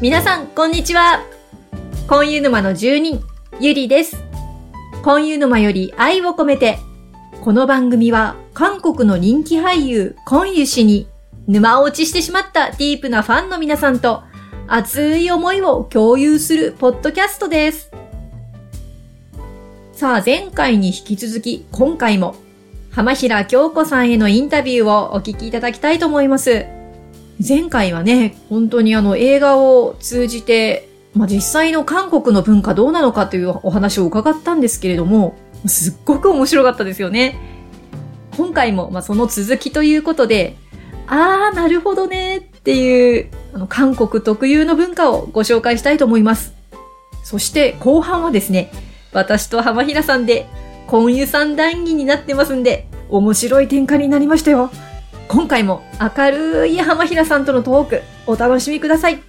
皆さん、こんにちは。コンユ沼の住人、ゆりです。コンユ沼より愛を込めて、この番組は韓国の人気俳優、コンユ氏に沼落ちしてしまったディープなファンの皆さんと熱い思いを共有するポッドキャストです。さあ、前回に引き続き、今回も浜平京子さんへのインタビューをお聞きいただきたいと思います。前回はね、本当にあの映画を通じて、まあ、実際の韓国の文化どうなのかというお話を伺ったんですけれども、すっごく面白かったですよね。今回も、まあ、その続きということで、あー、なるほどねっていう、あの韓国特有の文化をご紹介したいと思います。そして後半はですね、私と浜平さんで、婚湯さん談義になってますんで、面白い展開になりましたよ。今回も明るい浜平さんとのトーク、お楽しみください。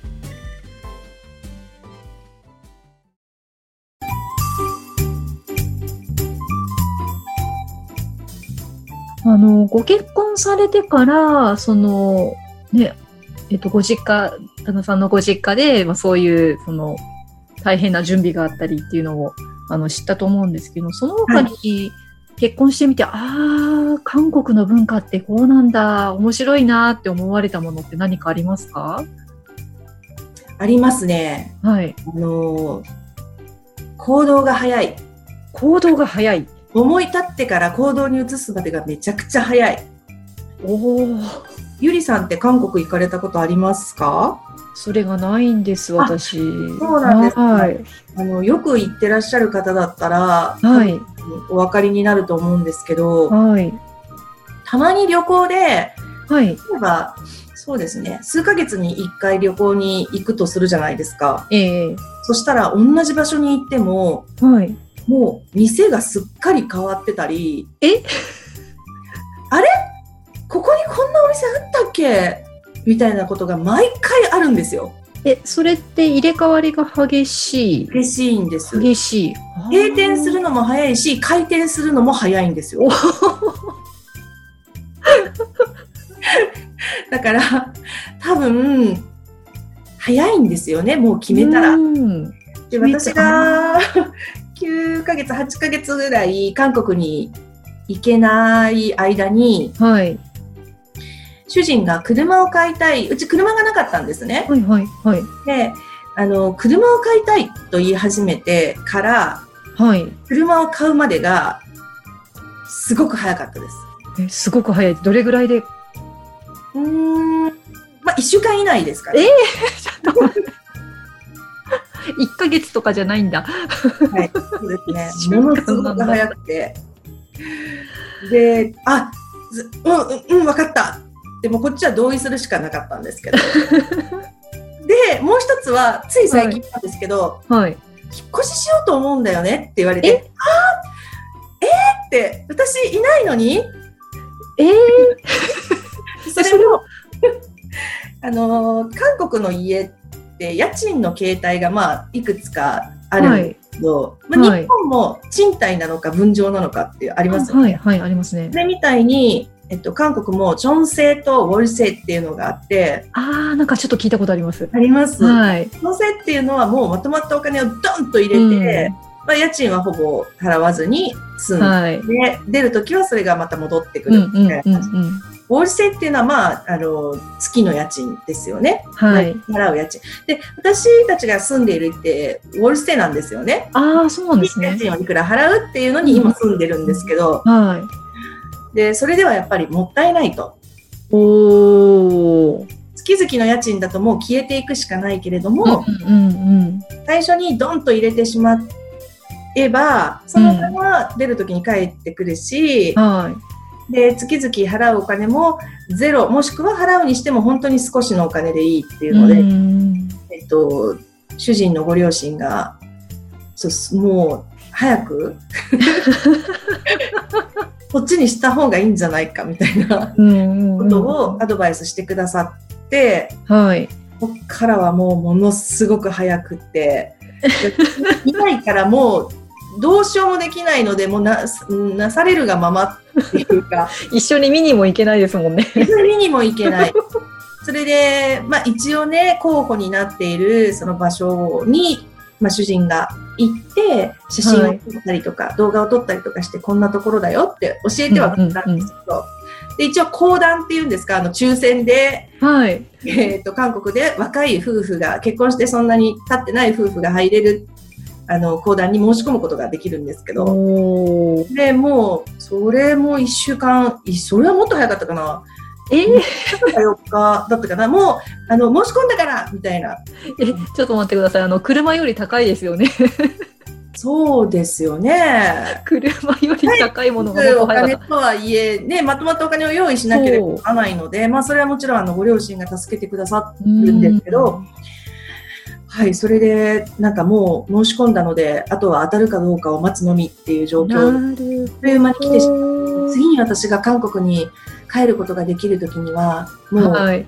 あの、ご結婚されてから、その、ね、えっと、ご実家、旦那さんのご実家で、まあ、そういう、その、大変な準備があったりっていうのを、あの、知ったと思うんですけど、その他に、結婚してみて、ああ、韓国の文化ってこうなんだ、面白いなって思われたものって何かありますか？ありますね。はい。あのー行動が早い。行動が早い。思い立ってから行動に移すまでがめちゃくちゃ早い。おお、ゆりさんって韓国行かれたことありますか？それがないんです、私。そうなんですかはい。あの、よく行ってらっしゃる方だったら、はい。お分かりになると思うんですけど、はい。たまに旅行で、はい。例えば、そうですね、数ヶ月に1回旅行に行くとするじゃないですか。ええそしたら同じ場所に行っても、はい。もう店がすっかり変わってたり、え？あれ？ここにこんなお店あったっけ？みたいなことが毎回あるんですよ。え、それって入れ替わりが激しい？嬉しいんです。激しい。閉店するのも早いし、開店するのも早いんですよ。だから、多分、早いんですよね、もう決めたら。うんで私が9ヶ月、8ヶ月ぐらい韓国に行けない間に、はい。主人が車を買いたい、うち車がなかったんですね。はい、はい、はい。で、あの、車を買いたいと言い始めてから、はい。車を買うまでが、すごく早かったです。え、すごく早い。どれぐらいで？うーん、まあ、1週間以内ですかね。え1 ヶ月とかじゃないんだ。はい、そうですね ものすごく早くて。で、あ、ずうん、うん、うん、分かった。でもこっちは同意するしかなかったんですけど。で、もう一つは、つい最近なんですけど、はい。引っ越ししようと思うんだよねって言われて、あー？えー？って、私いないのに？えー、それも、あのー韓国の家って家賃の形態がまあいくつかあるんですけど、まあ、はい。日本も賃貸なのか分譲なのかってありますよね。はい、はい、ありますね。みたいに、えっと、韓国もチョン制とウォル制っていうのがあって、あー、なんかちょっと聞いたことあります。あります。はい。チョン制っていうのはもうまとまったお金をドンと入れて、まあ、家賃はほぼ払わずに済んで、はい。出るときはそれがまた戻ってくうん、うん、るみたいなうん、うん。ウォール制っていうのは、まあ、あの、月の家賃ですよね。はい。払う家賃。で、私たちが住んでいるって、ウォール制なんですよね。あー、そうなんですね。家賃をいくら払うっていうのに今住んでるんですけど、はい。で、それではやっぱりもったいないと。おー。月々の家賃だともう消えていくしかないけれども、うん、うん、うん。最初にドンと入れてしまえば、そのお金は出るときに返ってくるし、はい。で、月々払うお金もゼロ、もしくは払うにしても本当に少しのお金でいいっていうので、うんえっと、主人のご両親が、そうすもう早く こっちにした方がいいんじゃないかみたいな。ことをアドバイスしてくださって、はい。こっからはもうものすごく早くって、いないからもうどうしようもできないので、もうななされるがままっていうか、一緒に見にも行けないですもんね。見にも行けない。それで、まあ一応ね、候補になっているその場所に、まあ主人が行って、写真を撮ったりとか、動画を撮ったりとかして、こんなところだよって教えてはくれたんですけど、で、一応講談っていうんですか、あの、抽選で、はい。えっ、と、韓国で若い夫婦が、結婚してそんなに経ってない夫婦が入れる、あの、講談に申し込むことができるんですけど、で、もう、それも一週間、いそれはもっと早かったかな。えー、4日だったかな。もう、あの、申し込んだからみたいな。え、ちょっと待ってください。あの、車より高いですよね。そうですよね。車より高いものがもっおと早かった。金とはいえ、ね、まとまったお金を用意しなければならないので、まあ、それはもちろん、あの、ご両親が助けてくださってるんですけど、はい、それで、なんかもう申し込んだので、あとは当たるかどうかを待つのみっていう状況なで、るあっという間に来てしま。次に私が韓国に帰ることができるときには、もう、はい。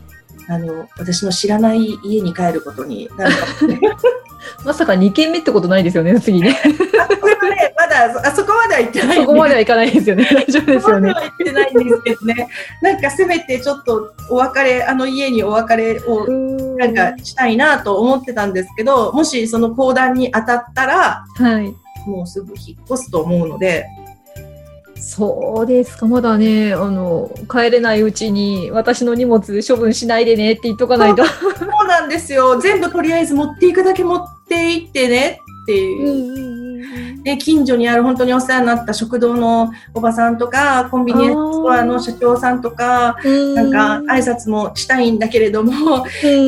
あの、私の知らない家に帰ることになる。まさか2軒目ってことないですよね、次ね。ね、まだ、あそこまでは行ってないんでそこまではいかないですよね。大丈夫ですよねそこまで。は行ってないんですけどね。なんかせめてちょっとお別れ、あの家にお別れをなんかしたいなと思ってたんですけど、もしその講談に当たったら、はい。もうすぐ引っ越すと思うので、そうですか。まだね、あの、帰れないうちに私の荷物処分しないでねって言っとかないと。そうなんですよ。全部とりあえず持っていくだけ持っていってねっていう。で近所にある本当にお世話になった食堂のおばさんとか、コンビニエンスストアの社長さんとか、なんか挨拶もしたいんだけれども、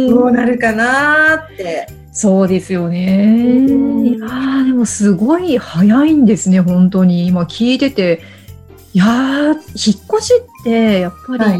どうなるかなって。そうですよね。うんいやーでもすごい早いんですね、本当に。今聞いてて。いやー、引っ越しって、やっぱり、はい。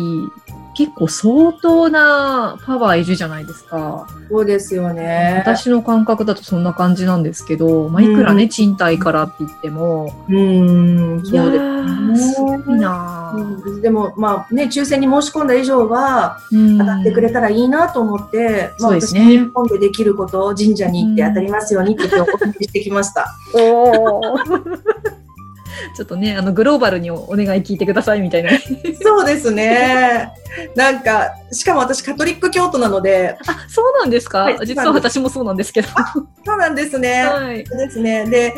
結構相当なパワーいるじゃないですか。そうですよね。私の感覚だとそんな感じなんですけど、まあ、いくらね、賃貸からって言っても、うん、いやそうですー、すごいな。ーうんでも、まあね、抽選に申し込んだ以上は、うん。当たってくれたらいいなと思って、まあ、そうですね。私日本でできること、神社に行って当たりますようにってお願いしてきました。おー ちょっとね、あの、グローバルにおお願い聞いてくださいみたいな。そうですね。なんか、しかも私カトリック教徒なので、あ、そうなんですか、はい実は私もそうなんですけど。そうなんですね。はい。ですね。で、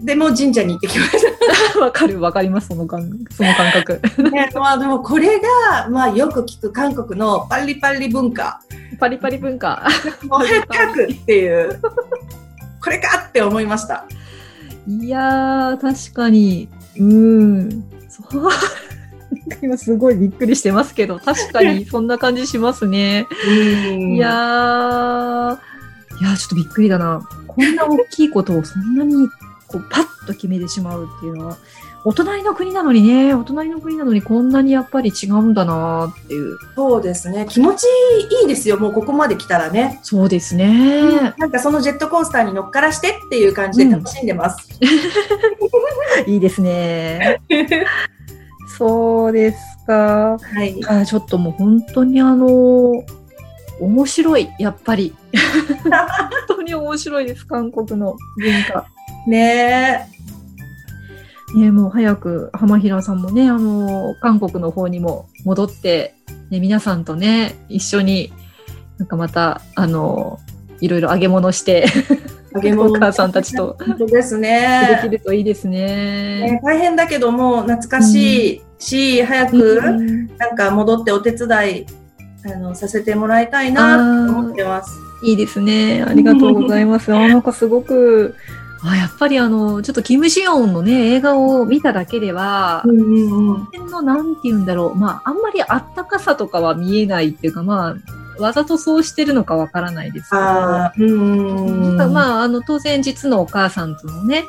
でもう神社に行ってきまし わかる、わかります、その感その感覚。た。ね、まあでもこれが、まあよく聞く韓国のパリパリ文化。パリパリ文化。もう早くっていう、これかって思いました。いやー、確かに。うん。そう。今すごいびっくりしてますけど、確かに そんな感じしますね。うんいやー、いやーちょっとびっくりだな。こんな大きいことをそんなにこうパッと決めてしまうっていうのは、お隣の国なのにね、お隣の国なのにこんなにやっぱり違うんだなーっていう。そうですね。気持ちいいですよ。もうここまで来たらね。そうですね。なんかそのジェットコースターに乗っからしてっていう感じで楽しんでます。いいですね。そうですか。はい。あちょっともう本当にあの、面白い、やっぱり。本当に面白いです、韓国の文化。ねね、もう早く浜平さんもね、あの、韓国の方にも戻って、ね、皆さんとね、一緒に、なんかまた、あの、いろいろ揚げ物して、揚げ物お母さんたちと本当ですでねき。るといいですね。ね大変だけども懐かしいし、早くうんなんか戻ってお手伝いあのさせてもらいたいなと思ってます。いいですね。ありがとうございます。あ、なんかすごく、あ、やっぱりあの、ちょっとキム・シヨンのね、映画を見ただけでは、うんうんうん。辺のなんて言うんだろう。まあ、あんまりあったかさとかは見えないっていうか、まあ、わざとそうしてるのかわからないですけど、あーうんうんまあ、あの、当然実のお母さんとのね、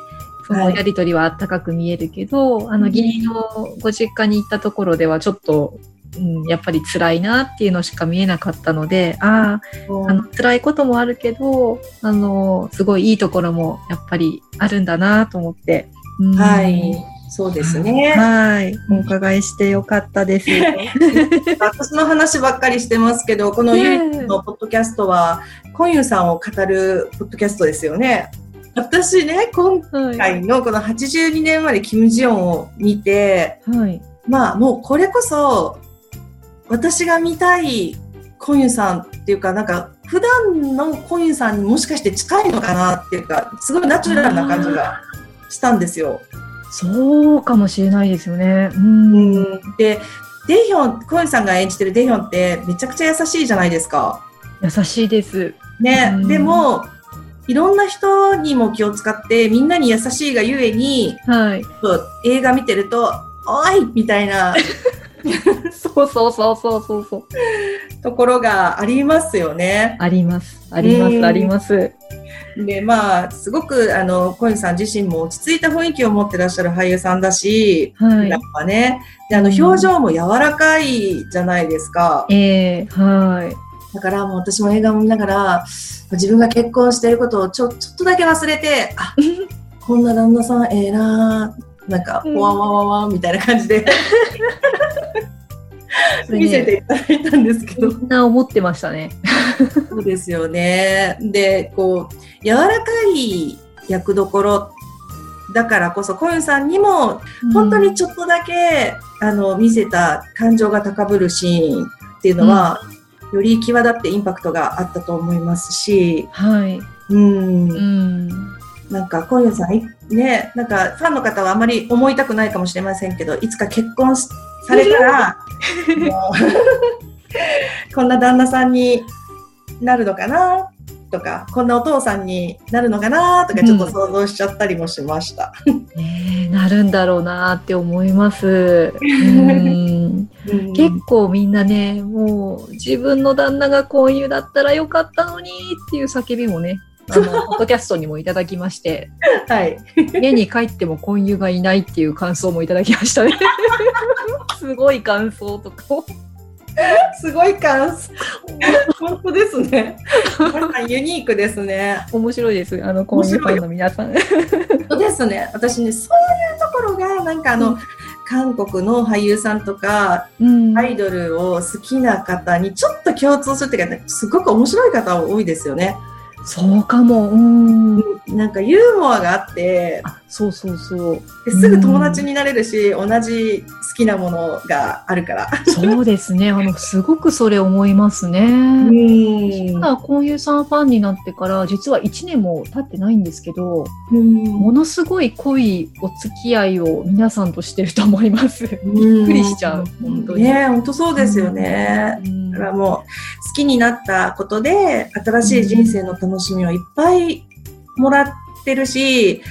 そのはいやりとりはあったかく見えるけど、あの、義理のご実家に行ったところではちょっと、うん、やっぱり辛いなっていうのしか見えなかったので、ああ、あの辛いこともあるけど、あの、すごいいいところもやっぱりあるんだなと思って。うんはい、そうですね。はい。お伺いしてよかったです。私の話ばっかりしてますけど、このゆいのポッドキャストは、コンユさんを語るポッドキャストですよね。私ね、今はい。回のこの82年までキム・ジヨンを見て、はい。まあもうこれこそ、私が見たいコユンさんっていうか、なんか、普段のコユンさんにもしかして近いのかなっていうか、すごいナチュラルな感じがしたんですよ。そうかもしれないですよね。うん。で、デヒョン、コユンさんが演じてるデヒョンってめちゃくちゃ優しいじゃないですか。優しいです。ね、うんでも、いろんな人にも気を使って、みんなに優しいがゆえに、はい。映画見てると、おいみたいな そうそうそうそうそうそう。ところがありますよね。あります。あります。うんあります。で、まあ、すごく、あの、コインさん自身も落ち着いた雰囲気を持ってらっしゃる俳優さんだし、はいやっ。ぱね、で、あの、うん表情も柔らかいじゃないですか。ええはい。だからもう私も映画を見ながら、自分が結婚していることをちょ、ちょっとだけ忘れて、あ、こんな旦那さんええななんか、うんわわわわみたいな感じで 見せねていただいたんですけど。みんな思ってましたね。そうですよね。で、こう、柔らかい役どころだからこそ、コユンさんにも、本当にちょっとだけ、あの、見せた感情が高ぶるシーンっていうのは、より際立ってインパクトがあったと思いますし、はい。うん、うん。なんか、コユンさん、いね、なんか、ファンの方はあまり思いたくないかもしれませんけど、いつか結婚しされたら、こんな旦那さんになるのかな？とか、こんなお父さんになるのかな？とか、ちょっと想像しちゃったりもしました。ねえなるんだろうなって思います。うん。うん。結構みんなね、もう自分の旦那が婚友だったらよかったのにっていう叫びもね、あの、ポッドキャストにもいただきまして、はい。家に帰っても婚友がいないっていう感想もいただきましたね。すごい感想とかを。すごい感想。本当ですね。ユニークですね。面白いです。あの、婚友ファンの皆さん。本当ですね。私ね、そういうところが、なんかあの、うん韓国の俳優さんとか、うんアイドルを好きな方にちょっと共通するっていうか、ね、すごく面白い方多いですよね。そうかも。うん。なんかユーモアがあって、あ、そうそうそう。ですぐ友達になれるし、同じ好きなものがあるから。そうですね。あの、すごくそれ思いますね。んただ、婚友さんファンになってから、実は1年も経ってないんですけど、うんものすごい濃いお付き合いを皆さんとしてると思います。びっくりしちゃう、本当に。ね本当そうですよね。うんだからもう好きになったことで新しい人生の楽しみをいっぱいもらってるし、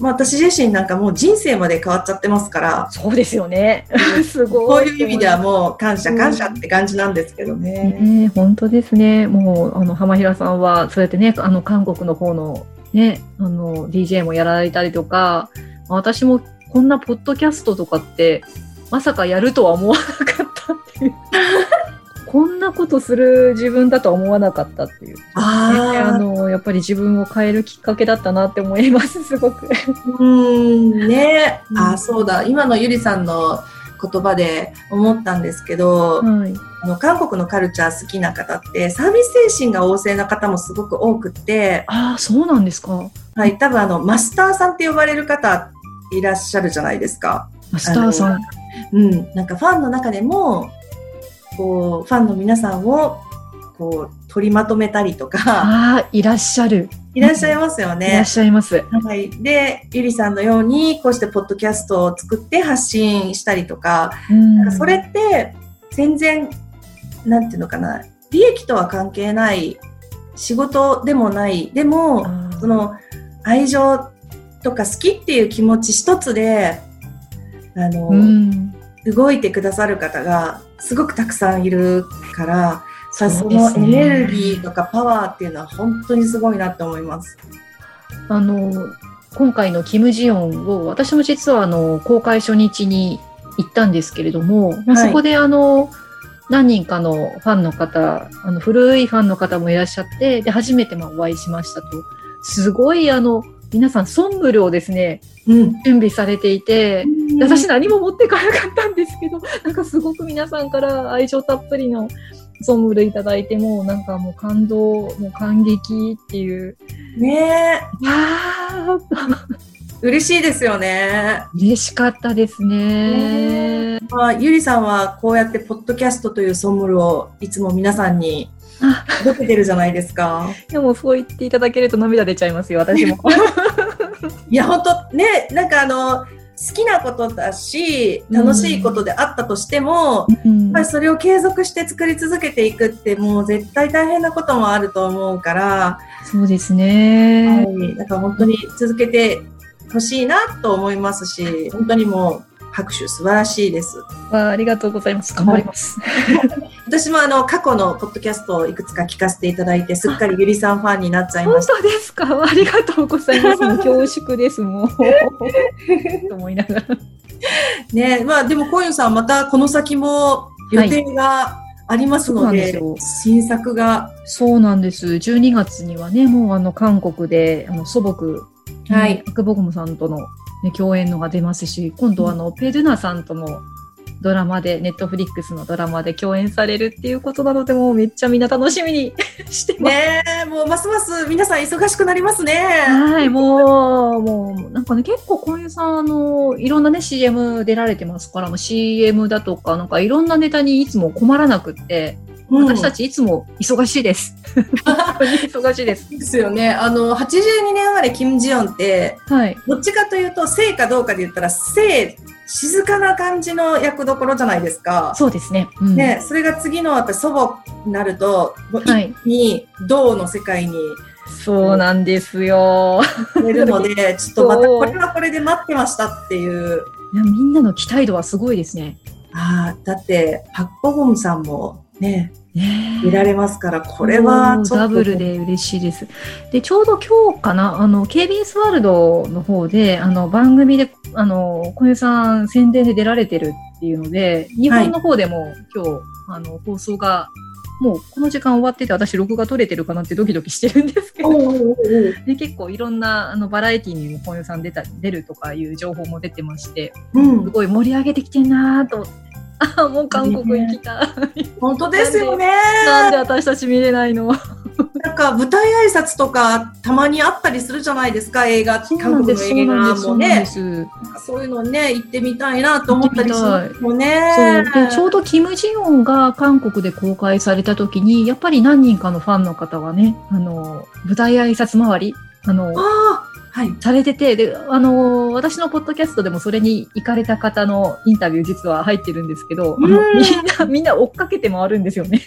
まあ、私自身なんかもう人生まで変わっちゃってますからそうですよね。すごい。こういう意味ではもう感謝感謝って感じなんですけどね。ねえ本当ですね。もう、あの、浜平さんは、そうやってね、あの、韓国の方の、ね、あの、DJ もやられたりとか、私もこんなポッドキャストとかって、まさかやるとは思わなかったっていう。こんなことする自分だとは思わなかったっていう。ね、ああの、やっぱり自分を変えるきっかけだったなって思います、すごく。ーうんね、うんあそうだ今のゆりさんの言葉で思ったんですけど、はい。あの韓国のカルチャー好きな方ってサービス精神が旺盛な方もすごく多くって、ああ、そうなんですか。はい、多分あのマスターさんって呼ばれる方いらっしゃるじゃないですか。マスターさん。うん、なんかファンの中でもこうファンの皆さんをこう取りまとめたりとかああ、いらっしゃる。いらっしゃいますよいらっね。しゃいます。はい、でゆりさんのようにこうしてポッドキャストを作って発信したりとか、うんそれって全然なんていうのかな利益とは関係ない仕事でもないでもその愛情とか好きっていう気持ち一つであの、うん。動いてくださる方がすごくたくさんいるからさそのエネルギーとかパワーっていうのは本当にすごいなって思います。あの、今回のキム・ジヨンを、私も実はあの、公開初日に行ったんですけれども、まあはいそこであの、何人かのファンの方、あの、古いファンの方もいらっしゃって、で、初めてまあお会いしましたと。すごいあの、皆さん、ソンブルをですね、うん、準備されていて、で私何も持ってかなかったんですけど、なんかすごく皆さんから愛情たっぷりのソンブルいただいて、もうなんかもう感動、もう感激っていう、ねわー。嬉しいですよね。嬉しかったですね。まあ、ゆりさんはこうやってポッドキャストというソンムルをいつも皆さんにあ届けてるじゃないですか。でもそう言っていただけると涙出ちゃいますよ、私も。いや、本当ね、なんかあの、好きなことだし、楽しいことであったとしても、うんやっぱりそれを継続して作り続けていくってもう絶対大変なこともあると思うから、そうですね。はい、だから本当に続けてほしいなと思いますし、本当にもう拍手素晴らしいです。わあありがとうございます。頑張ります。私もあの過去のポッドキャストをいくつか聞かせていただいて、すっかりゆりさんファンになっちゃいま本した。当ですか？ありがとうございます。恐縮です、もう。と思いながら。ね、まあでもコインさんまたこの先も予定がありますので、そうなん新作が。そうなんです。12月にはね、もうあの、韓国で、あの、祖母、はいアクボゴムさんとの、ね、共演のが出ますし、今度はあの、ペルナさんともドラマで、ネットフリックスのドラマで共演されるっていうことなので、もうめっちゃみんな楽しみに してます。ねもうますます皆さん忙しくなりますね。はい、もう、もう、なんかね、結構、こういうさん、あの、いろんなね、CM 出られてますから、もう CM だとか、なんかいろんなネタにいつも困らなくって、うん私たちいつも忙しいです。忙しいです。ですよね。あの、82年生まれキム・ジヨンって、はい。どっちかというと、性かどうかで言ったら、性、静かな感じの役どころじゃないですか。そうですね。うん、ね、それが次のやっぱ祖母になると、もうはい一気に銅の世界にそうなんですよ。出るので、ちょっとまたこれはこれで待ってましたっていう。いやみんなの期待度はすごいですね。ああ、だって、パッコゴムさんもね、ね見られますから、これは。ダブルで嬉しいです。で、ちょうど今日かな、あの、KBS ワールドの方で、あの、番組で、あの、小湯さん宣伝で出られてるっていうので、日本の方でも今日、あの、放送が、もうこの時間終わってて、私録画取れてるかなってドキドキしてるんですけど、で結構いろんなあのバラエティにも小湯さん出た出るとかいう情報も出てまして、うんすごい盛り上げてきてんなーと思って。あ もう韓国行きたい。本当ですよね。なんで私たち見れないの？なんか舞台挨拶とかたまにあったりするじゃないですか、映画、韓国の映画もね。そうそういうのね、行ってみたいなと思ったりすもんね。そうでちょうどキム・ジヨンが韓国で公開された時にやっぱり何人かのファンの方がねあの舞台挨拶回りあのああ、はい。されててであの私のポッドキャストでもそれに行かれた方のインタビュー実は入ってるんですけど、あのうんみんなみんな追っかけて回るんですよね。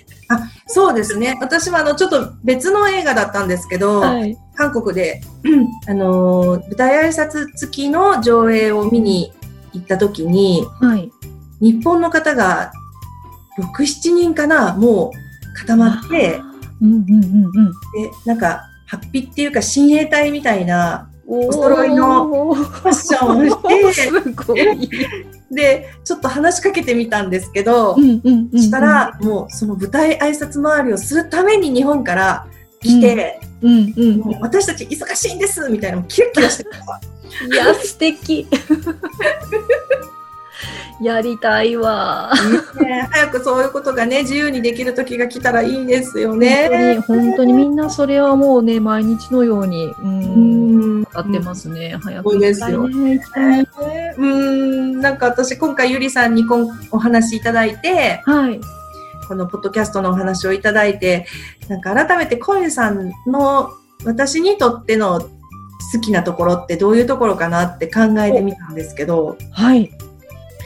そうですね。私はあの、ちょっと別の映画だったんですけど、はい、韓国で、あのー、舞台挨拶付きの上映を見に行った時に、はい日本の方が6、7人かな、もう固まって、うんうんうんうん。で、なんか、ハッピーっていうか親衛隊みたいなお揃いのファッションをして。で、ちょっと話しかけてみたんですけど、うんうんした、ら、もうその舞台挨拶回りをするために日本から来て、うんうんもう私たち忙しいんですみたいな、キラキラしてた。いや、素敵。やりたいわ。ね早くそういうことがね、自由にできる時が来たらいいですよ本当に、ね。本当にみんなそれはもうね、毎日のように、う、うんん。やってますね。早そうくですよね。うん、なんか私今回ゆりさんにこんお話いただいて、はい。このポッドキャストのお話をいただいて、なんか改めてコインさんの私にとっての好きなところってどういうところかなって考えてみたんですけど、はい。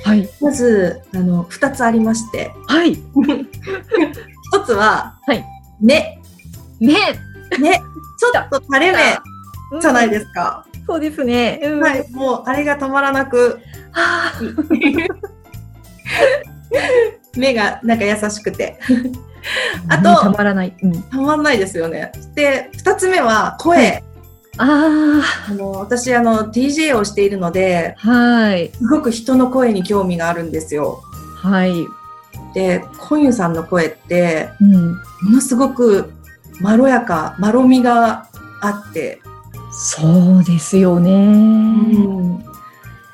はい。まず、あの、二つありまして、はい。一つは、はい。目。ね。ね。ちょっと垂れ目じゃないす。ですか。そうですね。うんはい。もう、あれが止まらなく、はあ 目がなんか優しくて。あとねたまらない。うん。たまんないですよね。で、二つ目は声。ああの、私、あの、DJ をしているので、あ。はい。すごく人の声に興味があるんですよ。はい。で、コンユさんの声って、うん。ものすごくまろやか、まろみがあって、そうですよね。うん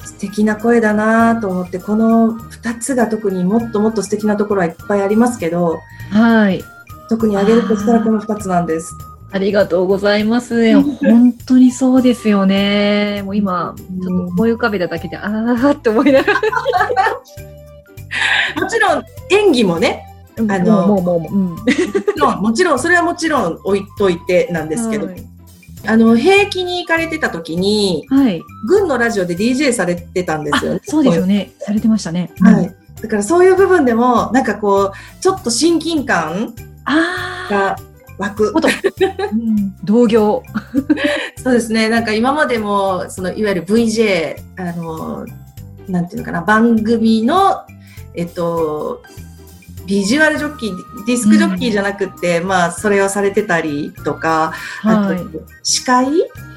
素敵な声だなと思って、この2つが特にもっともっと素敵なところはいっぱいありますけど、はい。特に挙げるとしたらこの2つなんです。ありがとうございます。本当にそうですよね。もう今、ちょっと思い浮かべただけで、あーって思いながら。もちろん演技もね、あのもうもうもう、うん。もちろん、もちろん、それはもちろん置いといてなんですけど、はい。あの、兵役に行かれてた時に、はい。軍のラジオで DJ されてたんですよね。そうですよね。されてましたね。はい。だからそういう部分でも、なんかこう、ちょっと親近感ああ。が湧く。こと、うん、同業。そうですね。なんか今までも、そのいわゆる VJ、あの、なんていうのかな、番組の、えっと、ビジュアルジョッキー、ディスクジョッキーじゃなくて、まあ、それをされてたりとか、はい。あと、司会？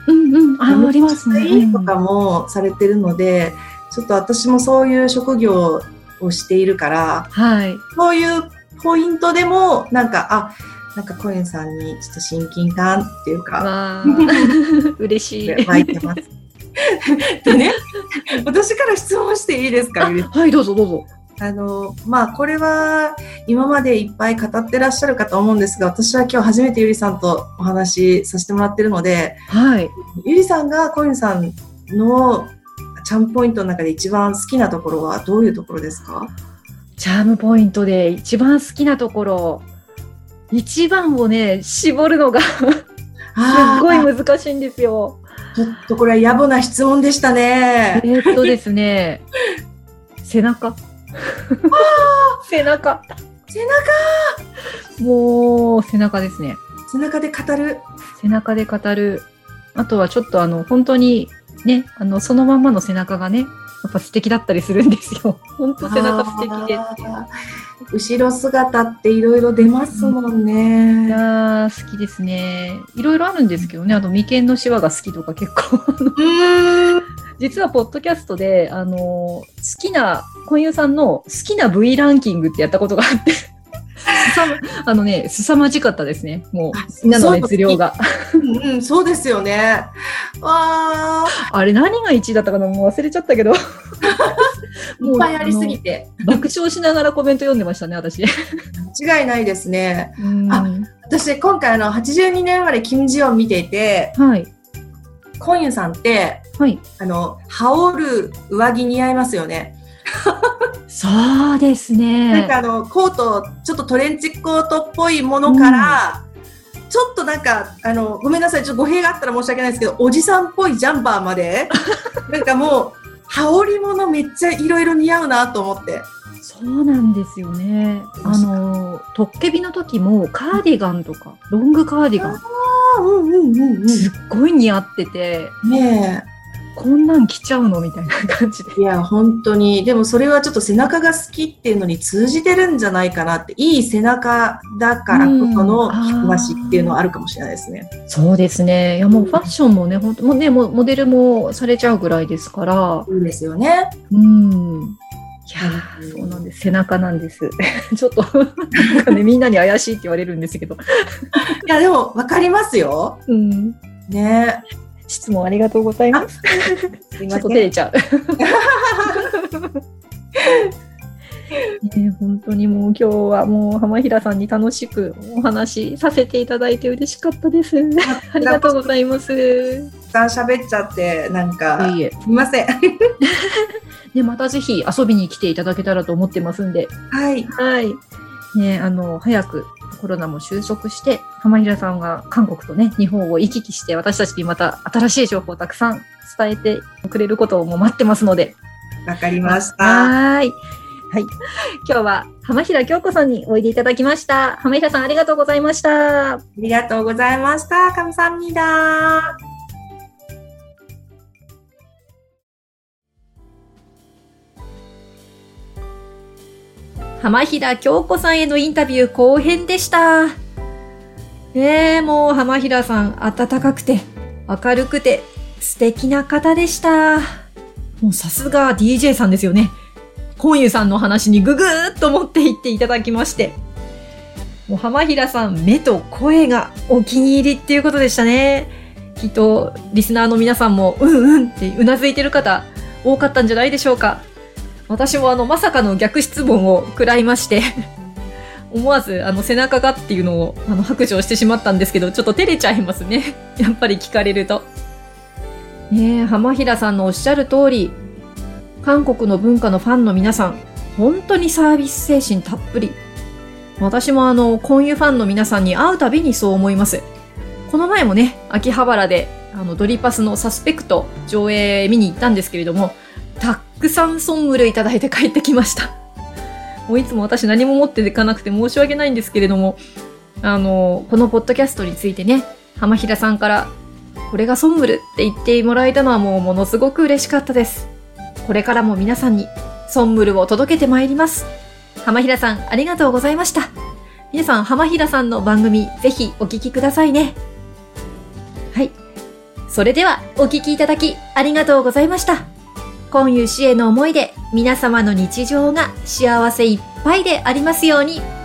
うんうん。あー、ありますね。うんとかもされてるので、ちょっと私もそういう職業をしているから、はい。そういうポイントでも、なんか、あ、なんかコエンさんにちょっと親近感っていうか、嬉しい。湧いてます。でね、私から質問していいですか、はい、どうぞどうぞ。あの、まあ、これは今までいっぱい語ってらっしゃるかと思うんですが、私は今日初めてゆりさんとお話しさせてもらってるので、はい。ゆりさんがコエンさんのチャームポイントの中で一番好きなところはどういうところですか？チャームポイントで一番好きなところ、一番をね、絞るのがすっごいー難しいんですよ。ちょっとこれは野暮な質問でしたね。えーっとですね、背中。背中。背もう、背中ですね。中、背中で語る。背中で語る。あとはちょっとあの、本当にね、あの、そのまんまの背中がね、やっぱ素敵だったりするんですよ。本当背中素敵で。後ろ姿っていろいろ出ますもんいね。やー好きですね。いろいろあるんですけどね、あと眉間のシワが好きとか結構。実はポッドキャストで、あのー好きな、婚友さんの好きな部位ランキングってやったことがあって、あのね、凄まじかったですね。もう、みんなの熱量が。うんうん、そうですよね。わー。あれ何が1位だったかなもう忘れちゃったけど。いっぱいありすぎて。爆笑しながらコメント読んでましたね、私。間違いないですね。うんあ私、今回あの、82年生まれ金ジヨン見ていて、はい。コンユさんって、はい。あの、羽織る上着似合いますよね。そうですなんねか。あの、コート、ちょっとトレンチコートっぽいものから、ちょっとなんか、あの、ごめんなさい、ちょっと語弊があったら申し訳ないですけど、おじさんっぽいジャンパーまで、なんかもう、羽織物めっちゃいろいろ似合うなと思って。そうなんですよね。あの、トッケビの時もカーディガンとか、ロングカーディガン、ああ、うんうんうんすっごい似合ってて、うん。ねこんなん着ちゃうの？みたいな感じで。え。いや、本当に。でもそれはちょっと背中が好きっていうのに通じてるんじゃないかなって、いい背中だからこその着こなしっていうのはあるかもしれないですね。そうですね。いやもうファッションもね、本当もうね、もうモデルもされちゃうぐらいですから、いいですよね。うん。いやそうなんです。背中なんです。ちょっと、なんかね、みんなに怪しいって言われるんですけど。いや、でも分かりますよ。うん。ね質問ありがとうございます。すいちょっと照ません。れちゃう。ね、本当にもう今日はもう浜平さんに楽しくお話しさせていただいて嬉しかったです。ありがとうございます。いたくさん喋っちゃって、なんか、えいえ。すみません。で、またぜひ遊びに来ていただけたらと思ってますんで。はい。はい。ね、あの、早くコロナも収束して、浜平さんが韓国とね、日本を行き来して、私たちにまた新しい情報をたくさん伝えてくれることをもう待ってますので。わかりました。はーい。はい。今日は浜平京子さんにおいでいただきました。浜平さんありがとうございました。ありがとうございました。감사합니다。 浜平京子さんへのインタビュー後編でした。えー、もう浜平さん温かくて明るくて素敵な方でした。もうさすが DJ さんですよね。コンユさんの話にぐぐーっと持っていっていただきまして。もう浜平さん目と声がお気に入りっていうことでしたね。きっとリスナーの皆さんもうんうんってうなずいてる方多かったんじゃないでしょうか。私もあの、まさかの逆質問を食らいまして、思わず、あの、背中がっていうのを、あの、白状してしまったんですけど、ちょっと照れちゃいますね。やっぱり聞かれると。ねえ、浜平さんのおっしゃる通り、韓国の文化のファンの皆さん、本当にサービス精神たっぷり。私もあの、コンユファンの皆さんに会うたびにそう思います。この前もね、秋葉原で、あの、ドリパスのサスペクト上映見に行ったんですけれども、たくさんソンムルいただいて帰ってきました。もういつも私何も持っていかなくて申し訳ないんですけれども、あの、このポッドキャストについてね、浜平さんから、これがソンムルって言ってもらえたのはもうものすごく嬉しかったです。これからも皆さんにソンムルを届けてまいります。浜平さん、ありがとうございました。皆さん、浜平さんの番組、ぜひお聞きくださいね。はい。それでは、お聞きいただき、ありがとうございました。今湯氏への思いで、皆様の日常が幸せいっぱいでありますように。